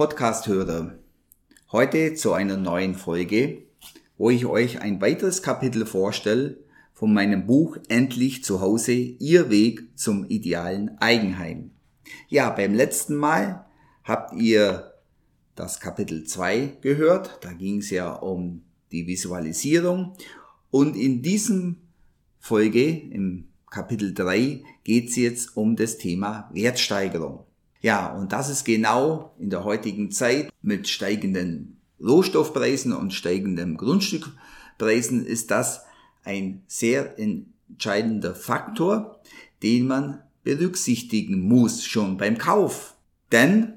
Podcast-Hörer. Heute zu einer neuen Folge, wo ich euch ein weiteres Kapitel vorstelle von meinem Buch Endlich zu Hause, Ihr Weg zum idealen Eigenheim. Ja, beim letzten Mal habt ihr das Kapitel 2 gehört. Da ging es ja um die Visualisierung. Und in diesem Folge, im Kapitel 3, geht es jetzt um das Thema Wertsteigerung. Ja, und das ist genau in der heutigen Zeit mit steigenden Rohstoffpreisen und steigenden Grundstückpreisen ist das ein sehr entscheidender Faktor, den man berücksichtigen muss schon beim Kauf. Denn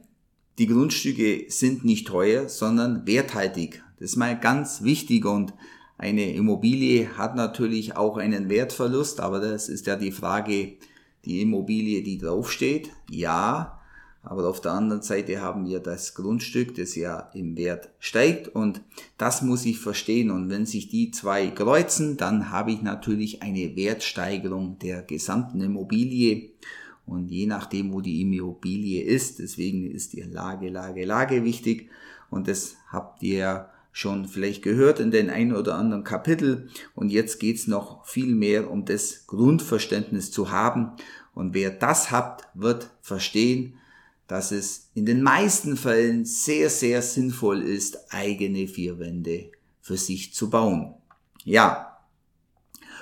die Grundstücke sind nicht teuer, sondern werthaltig. Das ist mal ganz wichtig und eine Immobilie hat natürlich auch einen Wertverlust, aber das ist ja die Frage, die Immobilie, die draufsteht. Ja, aber auf der anderen Seite haben wir das Grundstück, das ja im Wert steigt und das muss ich verstehen. Und wenn sich die zwei kreuzen, dann habe ich natürlich eine Wertsteigerung der gesamten Immobilie. Und je nachdem, wo die Immobilie ist, deswegen ist die Lage, Lage, Lage wichtig. Und das habt ihr schon vielleicht gehört in den ein oder anderen Kapitel. Und jetzt geht's noch viel mehr um das Grundverständnis zu haben. Und wer das habt, wird verstehen, dass es in den meisten Fällen sehr, sehr sinnvoll ist, eigene vier Wände für sich zu bauen. Ja,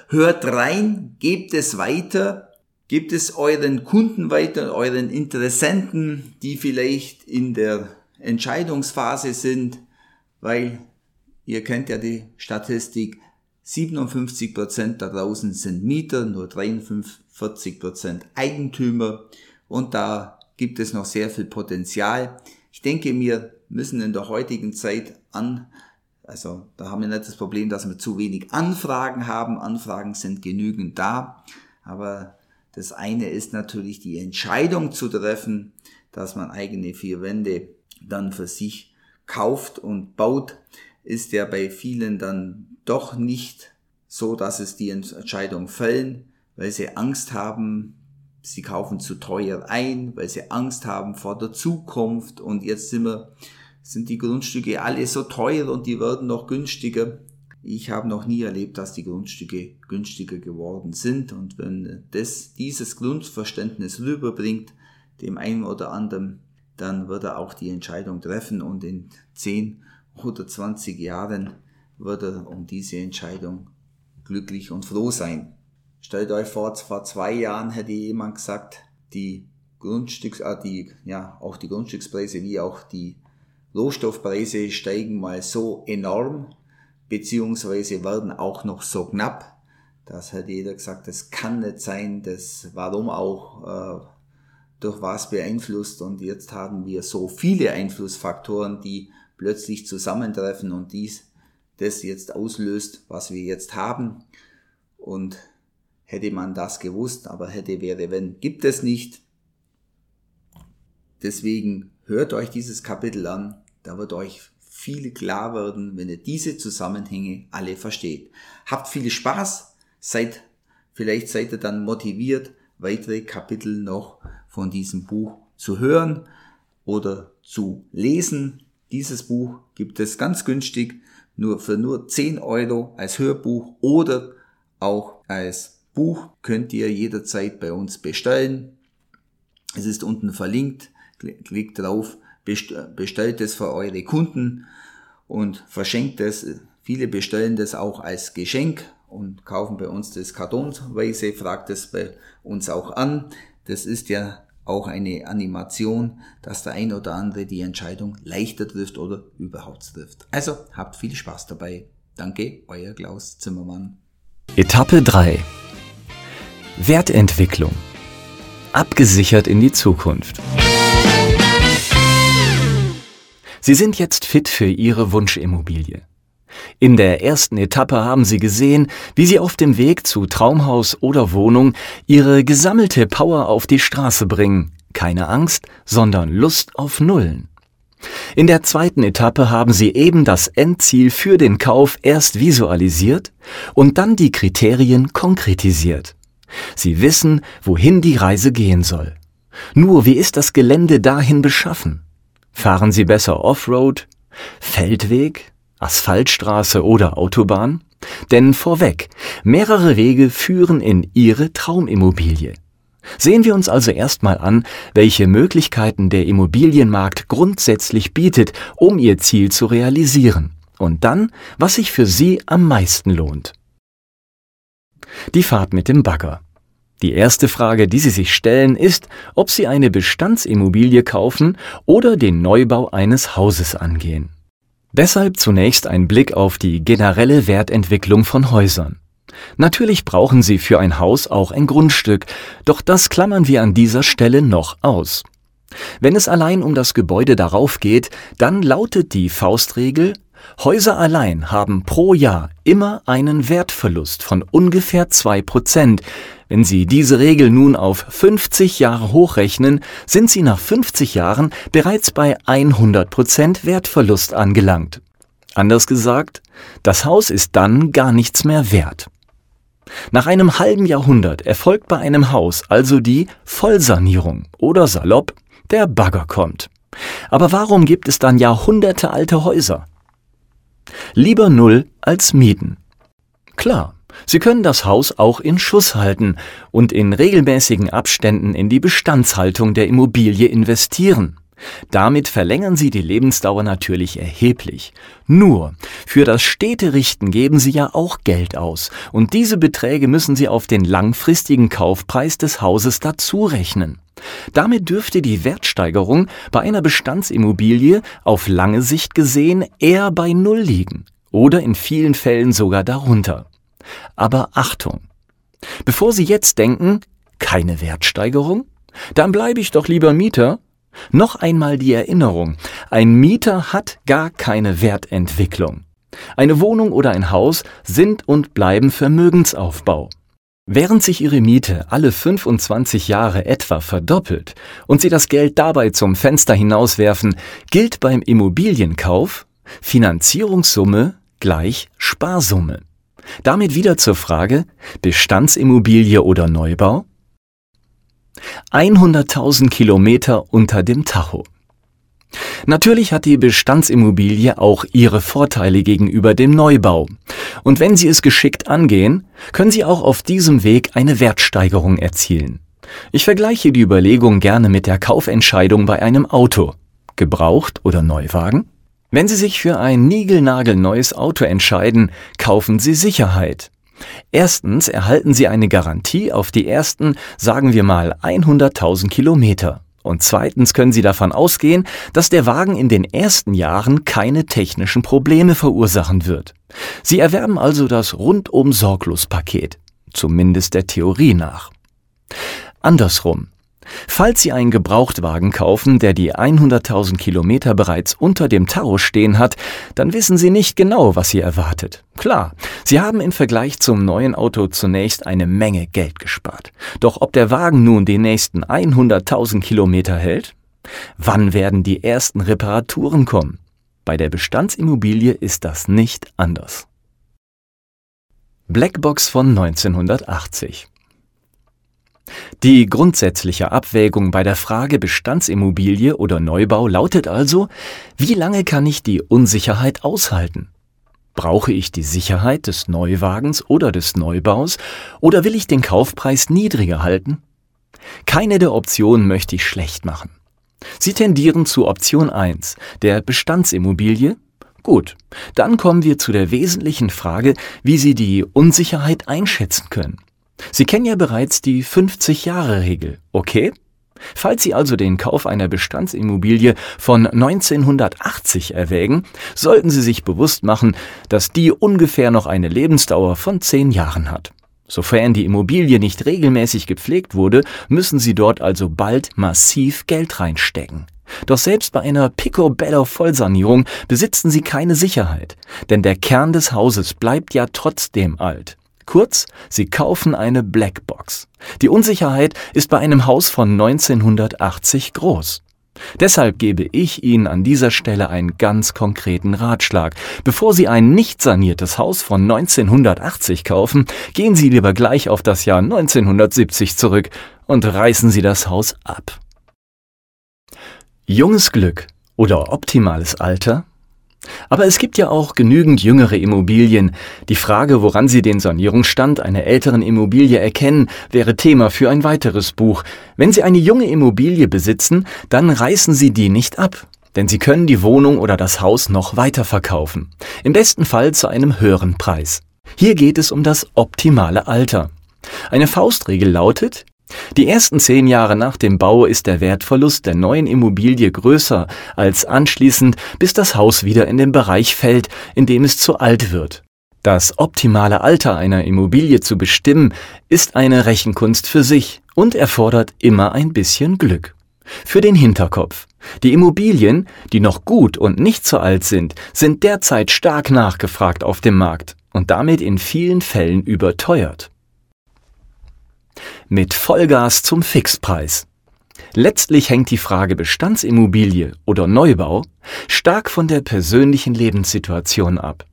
hört rein, gebt es weiter, gebt es euren Kunden weiter, euren Interessenten, die vielleicht in der Entscheidungsphase sind, weil ihr kennt ja die Statistik, 57% da draußen sind Mieter, nur 43% Eigentümer und da gibt es noch sehr viel Potenzial. Ich denke, wir müssen in der heutigen Zeit an, also da haben wir nicht das Problem, dass wir zu wenig Anfragen haben. Anfragen sind genügend da. Aber das eine ist natürlich die Entscheidung zu treffen, dass man eigene vier Wände dann für sich kauft und baut, ist ja bei vielen dann doch nicht so, dass es die Entscheidung fällen, weil sie Angst haben, sie kaufen zu teuer ein, weil sie Angst haben vor der Zukunft und jetzt sind wir, sind die Grundstücke alle so teuer und die werden noch günstiger. Ich habe noch nie erlebt, dass die Grundstücke günstiger geworden sind und wenn das, dieses Grundverständnis rüberbringt, dem einen oder anderen, dann wird er auch die Entscheidung treffen und in 10 oder 20 Jahren wird er um diese Entscheidung glücklich und froh sein. Stellt euch vor, vor zwei Jahren hätte jemand gesagt, die Grundstücks, äh, die, ja, auch die Grundstückspreise wie auch die Rohstoffpreise steigen mal so enorm, beziehungsweise werden auch noch so knapp. Das hat jeder gesagt, das kann nicht sein, das, warum auch, äh, durch was beeinflusst und jetzt haben wir so viele Einflussfaktoren, die plötzlich zusammentreffen und dies, das jetzt auslöst, was wir jetzt haben. Und hätte man das gewusst, aber hätte, wäre, wenn, gibt es nicht. Deswegen hört euch dieses Kapitel an, da wird euch viel klar werden, wenn ihr diese Zusammenhänge alle versteht. Habt viel Spaß, seid, vielleicht seid ihr dann motiviert, weitere Kapitel noch von diesem Buch zu hören oder zu lesen. Dieses Buch gibt es ganz günstig nur für nur 10 Euro als Hörbuch oder auch als Buch könnt ihr jederzeit bei uns bestellen. Es ist unten verlinkt. Klickt drauf, bestellt es für eure Kunden und verschenkt es. Viele bestellen das auch als Geschenk und kaufen bei uns das kartonweise, fragt es bei uns auch an. Das ist ja auch eine Animation, dass der ein oder andere die Entscheidung leichter trifft oder überhaupt trifft. Also habt viel Spaß dabei. Danke, euer Klaus Zimmermann. Etappe 3 Wertentwicklung. Abgesichert in die Zukunft. Sie sind jetzt fit für Ihre Wunschimmobilie. In der ersten Etappe haben Sie gesehen, wie Sie auf dem Weg zu Traumhaus oder Wohnung Ihre gesammelte Power auf die Straße bringen. Keine Angst, sondern Lust auf Nullen. In der zweiten Etappe haben Sie eben das Endziel für den Kauf erst visualisiert und dann die Kriterien konkretisiert. Sie wissen, wohin die Reise gehen soll. Nur wie ist das Gelände dahin beschaffen? Fahren Sie besser Offroad, Feldweg, Asphaltstraße oder Autobahn? Denn vorweg, mehrere Wege führen in Ihre Traumimmobilie. Sehen wir uns also erstmal an, welche Möglichkeiten der Immobilienmarkt grundsätzlich bietet, um Ihr Ziel zu realisieren. Und dann, was sich für Sie am meisten lohnt. Die Fahrt mit dem Bagger. Die erste Frage, die Sie sich stellen, ist, ob Sie eine Bestandsimmobilie kaufen oder den Neubau eines Hauses angehen. Deshalb zunächst ein Blick auf die generelle Wertentwicklung von Häusern. Natürlich brauchen Sie für ein Haus auch ein Grundstück, doch das klammern wir an dieser Stelle noch aus. Wenn es allein um das Gebäude darauf geht, dann lautet die Faustregel Häuser allein haben pro Jahr immer einen Wertverlust von ungefähr zwei Prozent. Wenn Sie diese Regel nun auf 50 Jahre hochrechnen, sind Sie nach 50 Jahren bereits bei 100 Prozent Wertverlust angelangt. Anders gesagt, das Haus ist dann gar nichts mehr wert. Nach einem halben Jahrhundert erfolgt bei einem Haus also die Vollsanierung oder salopp, der Bagger kommt. Aber warum gibt es dann Jahrhunderte alte Häuser? Lieber Null als Mieten. Klar, Sie können das Haus auch in Schuss halten und in regelmäßigen Abständen in die Bestandshaltung der Immobilie investieren. Damit verlängern Sie die Lebensdauer natürlich erheblich. Nur, für das Städterichten geben Sie ja auch Geld aus, und diese Beträge müssen Sie auf den langfristigen Kaufpreis des Hauses dazu rechnen. Damit dürfte die Wertsteigerung bei einer Bestandsimmobilie auf lange Sicht gesehen eher bei Null liegen oder in vielen Fällen sogar darunter. Aber Achtung! Bevor Sie jetzt denken, keine Wertsteigerung? Dann bleibe ich doch lieber Mieter. Noch einmal die Erinnerung, ein Mieter hat gar keine Wertentwicklung. Eine Wohnung oder ein Haus sind und bleiben Vermögensaufbau. Während sich Ihre Miete alle 25 Jahre etwa verdoppelt und Sie das Geld dabei zum Fenster hinauswerfen, gilt beim Immobilienkauf Finanzierungssumme gleich Sparsumme. Damit wieder zur Frage Bestandsimmobilie oder Neubau? 100.000 Kilometer unter dem Tacho. Natürlich hat die Bestandsimmobilie auch ihre Vorteile gegenüber dem Neubau. Und wenn Sie es geschickt angehen, können Sie auch auf diesem Weg eine Wertsteigerung erzielen. Ich vergleiche die Überlegung gerne mit der Kaufentscheidung bei einem Auto. Gebraucht oder Neuwagen? Wenn Sie sich für ein niegelnagelneues Auto entscheiden, kaufen Sie Sicherheit. Erstens erhalten Sie eine Garantie auf die ersten, sagen wir mal, 100.000 Kilometer. Und zweitens können Sie davon ausgehen, dass der Wagen in den ersten Jahren keine technischen Probleme verursachen wird. Sie erwerben also das rundum sorglos Paket, zumindest der Theorie nach. Andersrum. Falls Sie einen Gebrauchtwagen kaufen, der die 100.000 Kilometer bereits unter dem Tacho stehen hat, dann wissen Sie nicht genau, was Sie erwartet. Klar, Sie haben im Vergleich zum neuen Auto zunächst eine Menge Geld gespart. Doch ob der Wagen nun die nächsten 100.000 Kilometer hält? Wann werden die ersten Reparaturen kommen? Bei der Bestandsimmobilie ist das nicht anders. Blackbox von 1980 die grundsätzliche Abwägung bei der Frage Bestandsimmobilie oder Neubau lautet also, wie lange kann ich die Unsicherheit aushalten? Brauche ich die Sicherheit des Neuwagens oder des Neubaus oder will ich den Kaufpreis niedriger halten? Keine der Optionen möchte ich schlecht machen. Sie tendieren zu Option 1, der Bestandsimmobilie. Gut, dann kommen wir zu der wesentlichen Frage, wie Sie die Unsicherheit einschätzen können. Sie kennen ja bereits die 50-Jahre-Regel, okay? Falls Sie also den Kauf einer Bestandsimmobilie von 1980 erwägen, sollten Sie sich bewusst machen, dass die ungefähr noch eine Lebensdauer von 10 Jahren hat. Sofern die Immobilie nicht regelmäßig gepflegt wurde, müssen Sie dort also bald massiv Geld reinstecken. Doch selbst bei einer Picobello Vollsanierung besitzen Sie keine Sicherheit, denn der Kern des Hauses bleibt ja trotzdem alt. Kurz, Sie kaufen eine Blackbox. Die Unsicherheit ist bei einem Haus von 1980 groß. Deshalb gebe ich Ihnen an dieser Stelle einen ganz konkreten Ratschlag. Bevor Sie ein nicht saniertes Haus von 1980 kaufen, gehen Sie lieber gleich auf das Jahr 1970 zurück und reißen Sie das Haus ab. Junges Glück Oder optimales Alter? Aber es gibt ja auch genügend jüngere Immobilien. Die Frage, woran Sie den Sanierungsstand einer älteren Immobilie erkennen, wäre Thema für ein weiteres Buch. Wenn Sie eine junge Immobilie besitzen, dann reißen Sie die nicht ab. Denn Sie können die Wohnung oder das Haus noch weiterverkaufen. Im besten Fall zu einem höheren Preis. Hier geht es um das optimale Alter. Eine Faustregel lautet, die ersten zehn Jahre nach dem Bau ist der Wertverlust der neuen Immobilie größer als anschließend, bis das Haus wieder in den Bereich fällt, in dem es zu alt wird. Das optimale Alter einer Immobilie zu bestimmen, ist eine Rechenkunst für sich und erfordert immer ein bisschen Glück. Für den Hinterkopf. Die Immobilien, die noch gut und nicht zu alt sind, sind derzeit stark nachgefragt auf dem Markt und damit in vielen Fällen überteuert mit Vollgas zum Fixpreis. Letztlich hängt die Frage Bestandsimmobilie oder Neubau stark von der persönlichen Lebenssituation ab.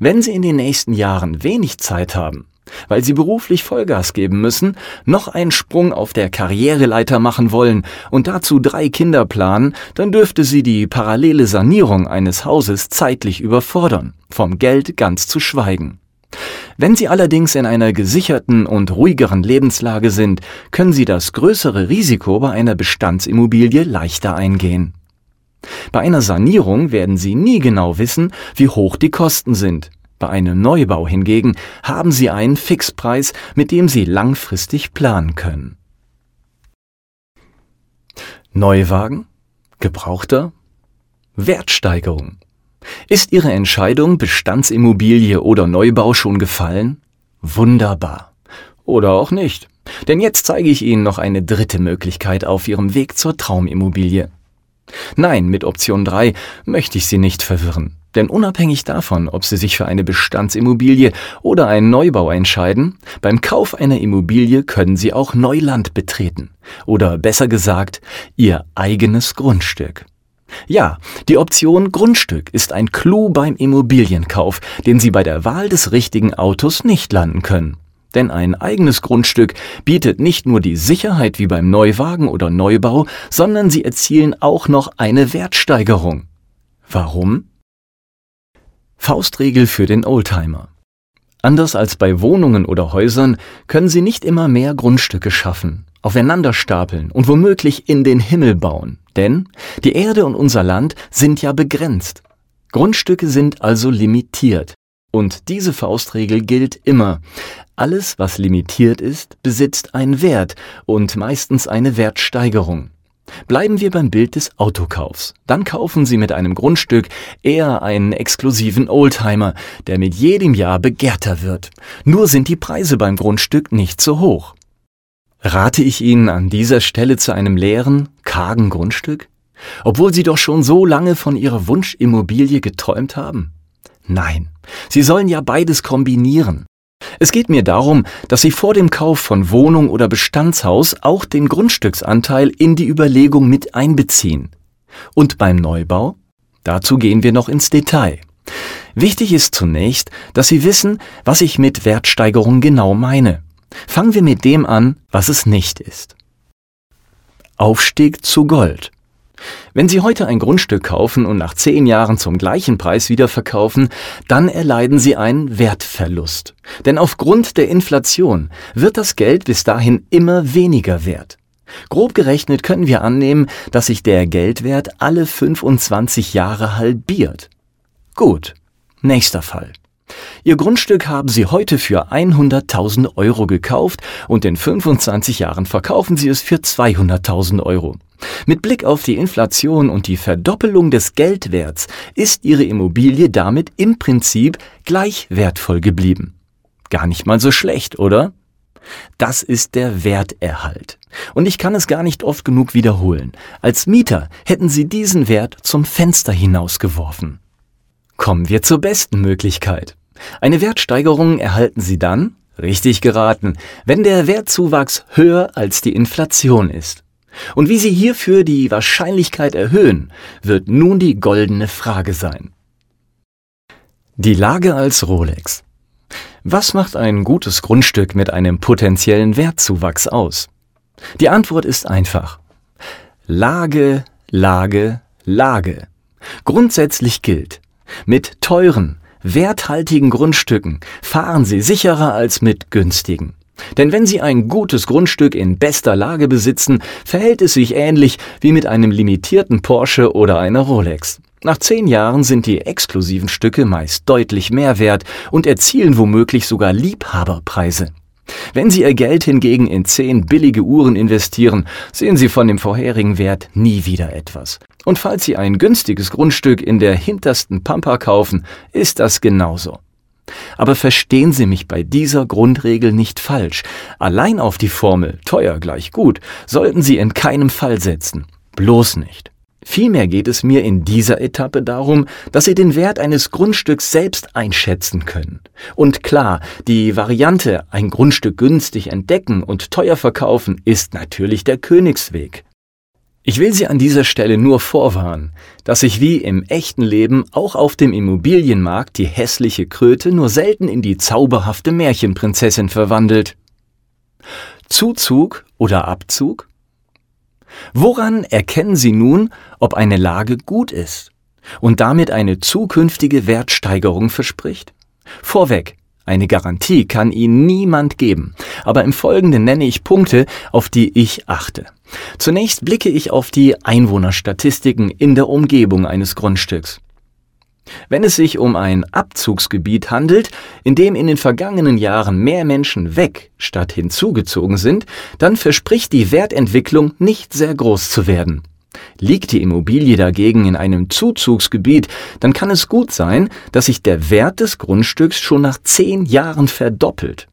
Wenn Sie in den nächsten Jahren wenig Zeit haben, weil Sie beruflich Vollgas geben müssen, noch einen Sprung auf der Karriereleiter machen wollen und dazu drei Kinder planen, dann dürfte Sie die parallele Sanierung eines Hauses zeitlich überfordern, vom Geld ganz zu schweigen. Wenn Sie allerdings in einer gesicherten und ruhigeren Lebenslage sind, können Sie das größere Risiko bei einer Bestandsimmobilie leichter eingehen. Bei einer Sanierung werden Sie nie genau wissen, wie hoch die Kosten sind. Bei einem Neubau hingegen haben Sie einen Fixpreis, mit dem Sie langfristig planen können. Neuwagen? Gebrauchter? Wertsteigerung. Ist Ihre Entscheidung Bestandsimmobilie oder Neubau schon gefallen? Wunderbar. Oder auch nicht. Denn jetzt zeige ich Ihnen noch eine dritte Möglichkeit auf Ihrem Weg zur Traumimmobilie. Nein, mit Option 3 möchte ich Sie nicht verwirren. Denn unabhängig davon, ob Sie sich für eine Bestandsimmobilie oder einen Neubau entscheiden, beim Kauf einer Immobilie können Sie auch Neuland betreten. Oder besser gesagt, Ihr eigenes Grundstück. Ja, die Option Grundstück ist ein Clou beim Immobilienkauf, den Sie bei der Wahl des richtigen Autos nicht landen können. Denn ein eigenes Grundstück bietet nicht nur die Sicherheit wie beim Neuwagen oder Neubau, sondern Sie erzielen auch noch eine Wertsteigerung. Warum? Faustregel für den Oldtimer. Anders als bei Wohnungen oder Häusern können Sie nicht immer mehr Grundstücke schaffen, aufeinander stapeln und womöglich in den Himmel bauen. Denn die Erde und unser Land sind ja begrenzt. Grundstücke sind also limitiert. Und diese Faustregel gilt immer. Alles, was limitiert ist, besitzt einen Wert und meistens eine Wertsteigerung. Bleiben wir beim Bild des Autokaufs. Dann kaufen Sie mit einem Grundstück eher einen exklusiven Oldtimer, der mit jedem Jahr begehrter wird. Nur sind die Preise beim Grundstück nicht so hoch. Rate ich Ihnen an dieser Stelle zu einem leeren, kargen Grundstück? Obwohl Sie doch schon so lange von Ihrer Wunschimmobilie geträumt haben? Nein, Sie sollen ja beides kombinieren. Es geht mir darum, dass Sie vor dem Kauf von Wohnung oder Bestandshaus auch den Grundstücksanteil in die Überlegung mit einbeziehen. Und beim Neubau? Dazu gehen wir noch ins Detail. Wichtig ist zunächst, dass Sie wissen, was ich mit Wertsteigerung genau meine. Fangen wir mit dem an, was es nicht ist. Aufstieg zu Gold. Wenn Sie heute ein Grundstück kaufen und nach zehn Jahren zum gleichen Preis wieder verkaufen, dann erleiden Sie einen Wertverlust. Denn aufgrund der Inflation wird das Geld bis dahin immer weniger wert. Grob gerechnet können wir annehmen, dass sich der Geldwert alle 25 Jahre halbiert. Gut, nächster Fall. Ihr Grundstück haben Sie heute für 100.000 Euro gekauft und in 25 Jahren verkaufen Sie es für 200.000 Euro. Mit Blick auf die Inflation und die Verdoppelung des Geldwerts ist Ihre Immobilie damit im Prinzip gleich wertvoll geblieben. Gar nicht mal so schlecht, oder? Das ist der Werterhalt. Und ich kann es gar nicht oft genug wiederholen. Als Mieter hätten Sie diesen Wert zum Fenster hinausgeworfen. Kommen wir zur besten Möglichkeit. Eine Wertsteigerung erhalten Sie dann, richtig geraten, wenn der Wertzuwachs höher als die Inflation ist. Und wie Sie hierfür die Wahrscheinlichkeit erhöhen, wird nun die goldene Frage sein. Die Lage als Rolex. Was macht ein gutes Grundstück mit einem potenziellen Wertzuwachs aus? Die Antwort ist einfach. Lage, Lage, Lage. Grundsätzlich gilt, mit teuren, werthaltigen Grundstücken fahren Sie sicherer als mit günstigen. Denn wenn Sie ein gutes Grundstück in bester Lage besitzen, verhält es sich ähnlich wie mit einem limitierten Porsche oder einer Rolex. Nach zehn Jahren sind die exklusiven Stücke meist deutlich mehr wert und erzielen womöglich sogar Liebhaberpreise. Wenn Sie Ihr Geld hingegen in zehn billige Uhren investieren, sehen Sie von dem vorherigen Wert nie wieder etwas. Und falls Sie ein günstiges Grundstück in der hintersten Pampa kaufen, ist das genauso. Aber verstehen Sie mich bei dieser Grundregel nicht falsch. Allein auf die Formel teuer gleich gut sollten Sie in keinem Fall setzen. Bloß nicht. Vielmehr geht es mir in dieser Etappe darum, dass Sie den Wert eines Grundstücks selbst einschätzen können. Und klar, die Variante ein Grundstück günstig entdecken und teuer verkaufen ist natürlich der Königsweg. Ich will Sie an dieser Stelle nur vorwarnen, dass sich wie im echten Leben auch auf dem Immobilienmarkt die hässliche Kröte nur selten in die zauberhafte Märchenprinzessin verwandelt. Zuzug oder Abzug? Woran erkennen Sie nun, ob eine Lage gut ist und damit eine zukünftige Wertsteigerung verspricht? Vorweg, eine Garantie kann Ihnen niemand geben, aber im Folgenden nenne ich Punkte, auf die ich achte. Zunächst blicke ich auf die Einwohnerstatistiken in der Umgebung eines Grundstücks. Wenn es sich um ein Abzugsgebiet handelt, in dem in den vergangenen Jahren mehr Menschen weg statt hinzugezogen sind, dann verspricht die Wertentwicklung nicht sehr groß zu werden. Liegt die Immobilie dagegen in einem Zuzugsgebiet, dann kann es gut sein, dass sich der Wert des Grundstücks schon nach zehn Jahren verdoppelt.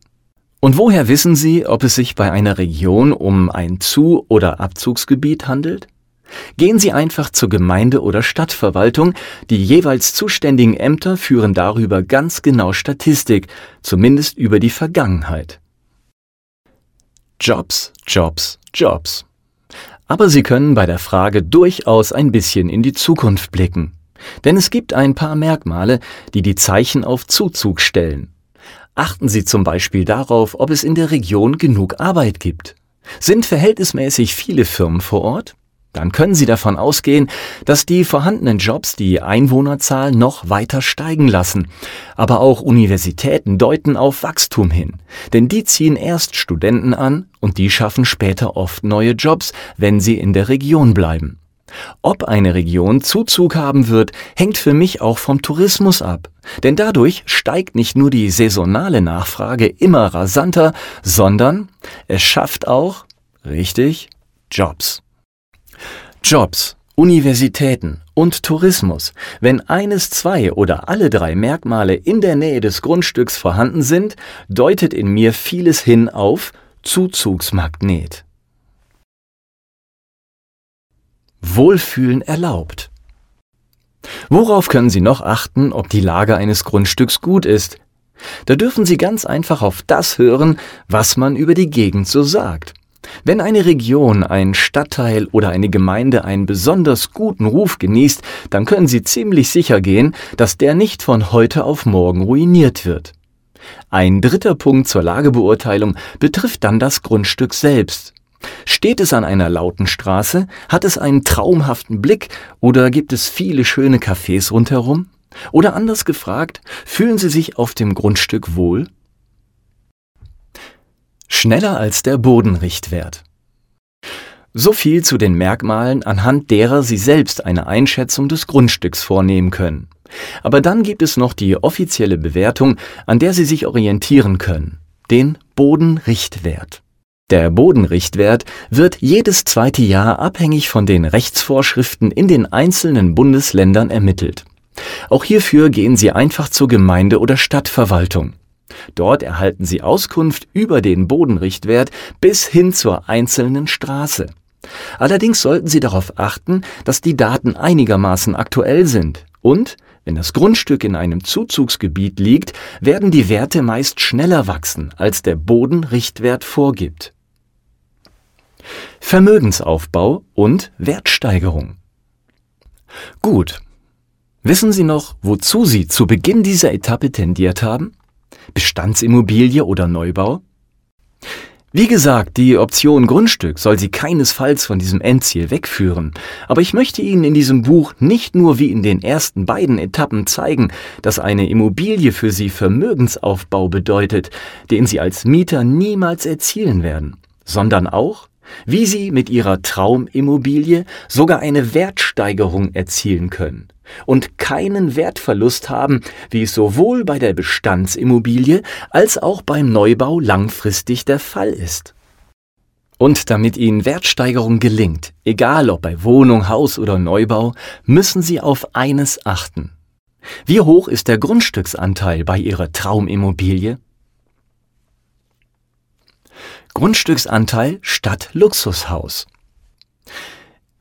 Und woher wissen Sie, ob es sich bei einer Region um ein Zu- oder Abzugsgebiet handelt? Gehen Sie einfach zur Gemeinde- oder Stadtverwaltung, die jeweils zuständigen Ämter führen darüber ganz genau Statistik, zumindest über die Vergangenheit. Jobs, Jobs, Jobs. Aber Sie können bei der Frage durchaus ein bisschen in die Zukunft blicken. Denn es gibt ein paar Merkmale, die die Zeichen auf Zuzug stellen. Achten Sie zum Beispiel darauf, ob es in der Region genug Arbeit gibt. Sind verhältnismäßig viele Firmen vor Ort? Dann können Sie davon ausgehen, dass die vorhandenen Jobs die Einwohnerzahl noch weiter steigen lassen. Aber auch Universitäten deuten auf Wachstum hin, denn die ziehen erst Studenten an und die schaffen später oft neue Jobs, wenn sie in der Region bleiben. Ob eine Region Zuzug haben wird, hängt für mich auch vom Tourismus ab. Denn dadurch steigt nicht nur die saisonale Nachfrage immer rasanter, sondern es schafft auch, richtig, Jobs. Jobs, Universitäten und Tourismus. Wenn eines, zwei oder alle drei Merkmale in der Nähe des Grundstücks vorhanden sind, deutet in mir vieles hin auf Zuzugsmagnet. Wohlfühlen erlaubt. Worauf können Sie noch achten, ob die Lage eines Grundstücks gut ist? Da dürfen Sie ganz einfach auf das hören, was man über die Gegend so sagt. Wenn eine Region, ein Stadtteil oder eine Gemeinde einen besonders guten Ruf genießt, dann können Sie ziemlich sicher gehen, dass der nicht von heute auf morgen ruiniert wird. Ein dritter Punkt zur Lagebeurteilung betrifft dann das Grundstück selbst. Steht es an einer lauten Straße, hat es einen traumhaften Blick oder gibt es viele schöne Cafés rundherum? Oder anders gefragt, fühlen Sie sich auf dem Grundstück wohl? Schneller als der Bodenrichtwert. So viel zu den Merkmalen, anhand derer Sie selbst eine Einschätzung des Grundstücks vornehmen können. Aber dann gibt es noch die offizielle Bewertung, an der Sie sich orientieren können, den Bodenrichtwert. Der Bodenrichtwert wird jedes zweite Jahr abhängig von den Rechtsvorschriften in den einzelnen Bundesländern ermittelt. Auch hierfür gehen Sie einfach zur Gemeinde oder Stadtverwaltung. Dort erhalten Sie Auskunft über den Bodenrichtwert bis hin zur einzelnen Straße. Allerdings sollten Sie darauf achten, dass die Daten einigermaßen aktuell sind und wenn das Grundstück in einem Zuzugsgebiet liegt, werden die Werte meist schneller wachsen, als der Bodenrichtwert vorgibt. Vermögensaufbau und Wertsteigerung. Gut. Wissen Sie noch, wozu Sie zu Beginn dieser Etappe tendiert haben? Bestandsimmobilie oder Neubau? Wie gesagt, die Option Grundstück soll Sie keinesfalls von diesem Endziel wegführen, aber ich möchte Ihnen in diesem Buch nicht nur wie in den ersten beiden Etappen zeigen, dass eine Immobilie für Sie Vermögensaufbau bedeutet, den Sie als Mieter niemals erzielen werden, sondern auch, wie Sie mit Ihrer Traumimmobilie sogar eine Wertsteigerung erzielen können und keinen Wertverlust haben, wie es sowohl bei der Bestandsimmobilie als auch beim Neubau langfristig der Fall ist. Und damit Ihnen Wertsteigerung gelingt, egal ob bei Wohnung, Haus oder Neubau, müssen Sie auf eines achten. Wie hoch ist der Grundstücksanteil bei Ihrer Traumimmobilie? Grundstücksanteil statt Luxushaus.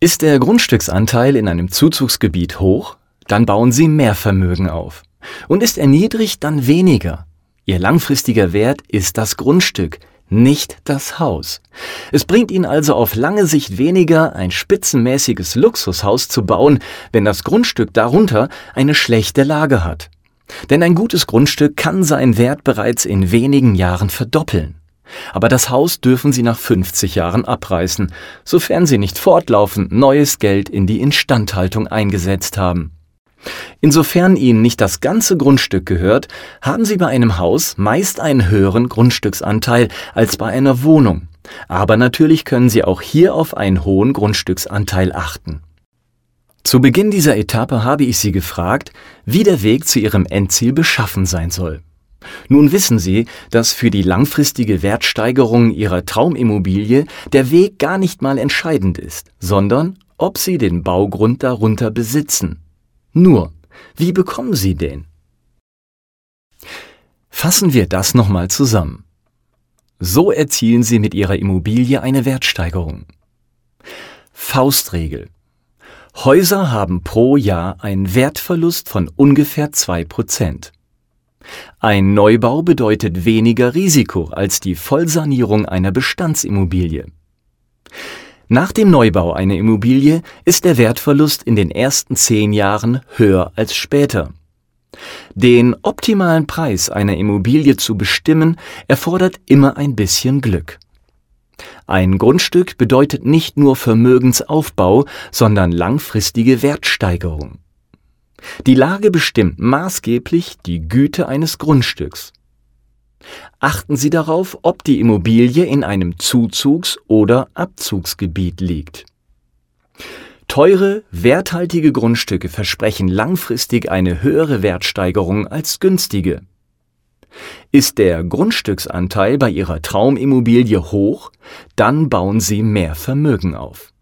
Ist der Grundstücksanteil in einem Zuzugsgebiet hoch, dann bauen Sie mehr Vermögen auf. Und ist er niedrig, dann weniger. Ihr langfristiger Wert ist das Grundstück, nicht das Haus. Es bringt Ihnen also auf lange Sicht weniger, ein spitzenmäßiges Luxushaus zu bauen, wenn das Grundstück darunter eine schlechte Lage hat. Denn ein gutes Grundstück kann seinen Wert bereits in wenigen Jahren verdoppeln. Aber das Haus dürfen Sie nach 50 Jahren abreißen, sofern Sie nicht fortlaufend neues Geld in die Instandhaltung eingesetzt haben. Insofern Ihnen nicht das ganze Grundstück gehört, haben Sie bei einem Haus meist einen höheren Grundstücksanteil als bei einer Wohnung. Aber natürlich können Sie auch hier auf einen hohen Grundstücksanteil achten. Zu Beginn dieser Etappe habe ich Sie gefragt, wie der Weg zu Ihrem Endziel beschaffen sein soll. Nun wissen Sie, dass für die langfristige Wertsteigerung Ihrer Traumimmobilie der Weg gar nicht mal entscheidend ist, sondern ob Sie den Baugrund darunter besitzen. Nur, wie bekommen Sie den? Fassen wir das nochmal zusammen. So erzielen Sie mit Ihrer Immobilie eine Wertsteigerung. Faustregel. Häuser haben pro Jahr einen Wertverlust von ungefähr zwei Prozent. Ein Neubau bedeutet weniger Risiko als die Vollsanierung einer Bestandsimmobilie. Nach dem Neubau einer Immobilie ist der Wertverlust in den ersten zehn Jahren höher als später. Den optimalen Preis einer Immobilie zu bestimmen, erfordert immer ein bisschen Glück. Ein Grundstück bedeutet nicht nur Vermögensaufbau, sondern langfristige Wertsteigerung. Die Lage bestimmt maßgeblich die Güte eines Grundstücks. Achten Sie darauf, ob die Immobilie in einem Zuzugs- oder Abzugsgebiet liegt. Teure, werthaltige Grundstücke versprechen langfristig eine höhere Wertsteigerung als günstige. Ist der Grundstücksanteil bei Ihrer Traumimmobilie hoch, dann bauen Sie mehr Vermögen auf.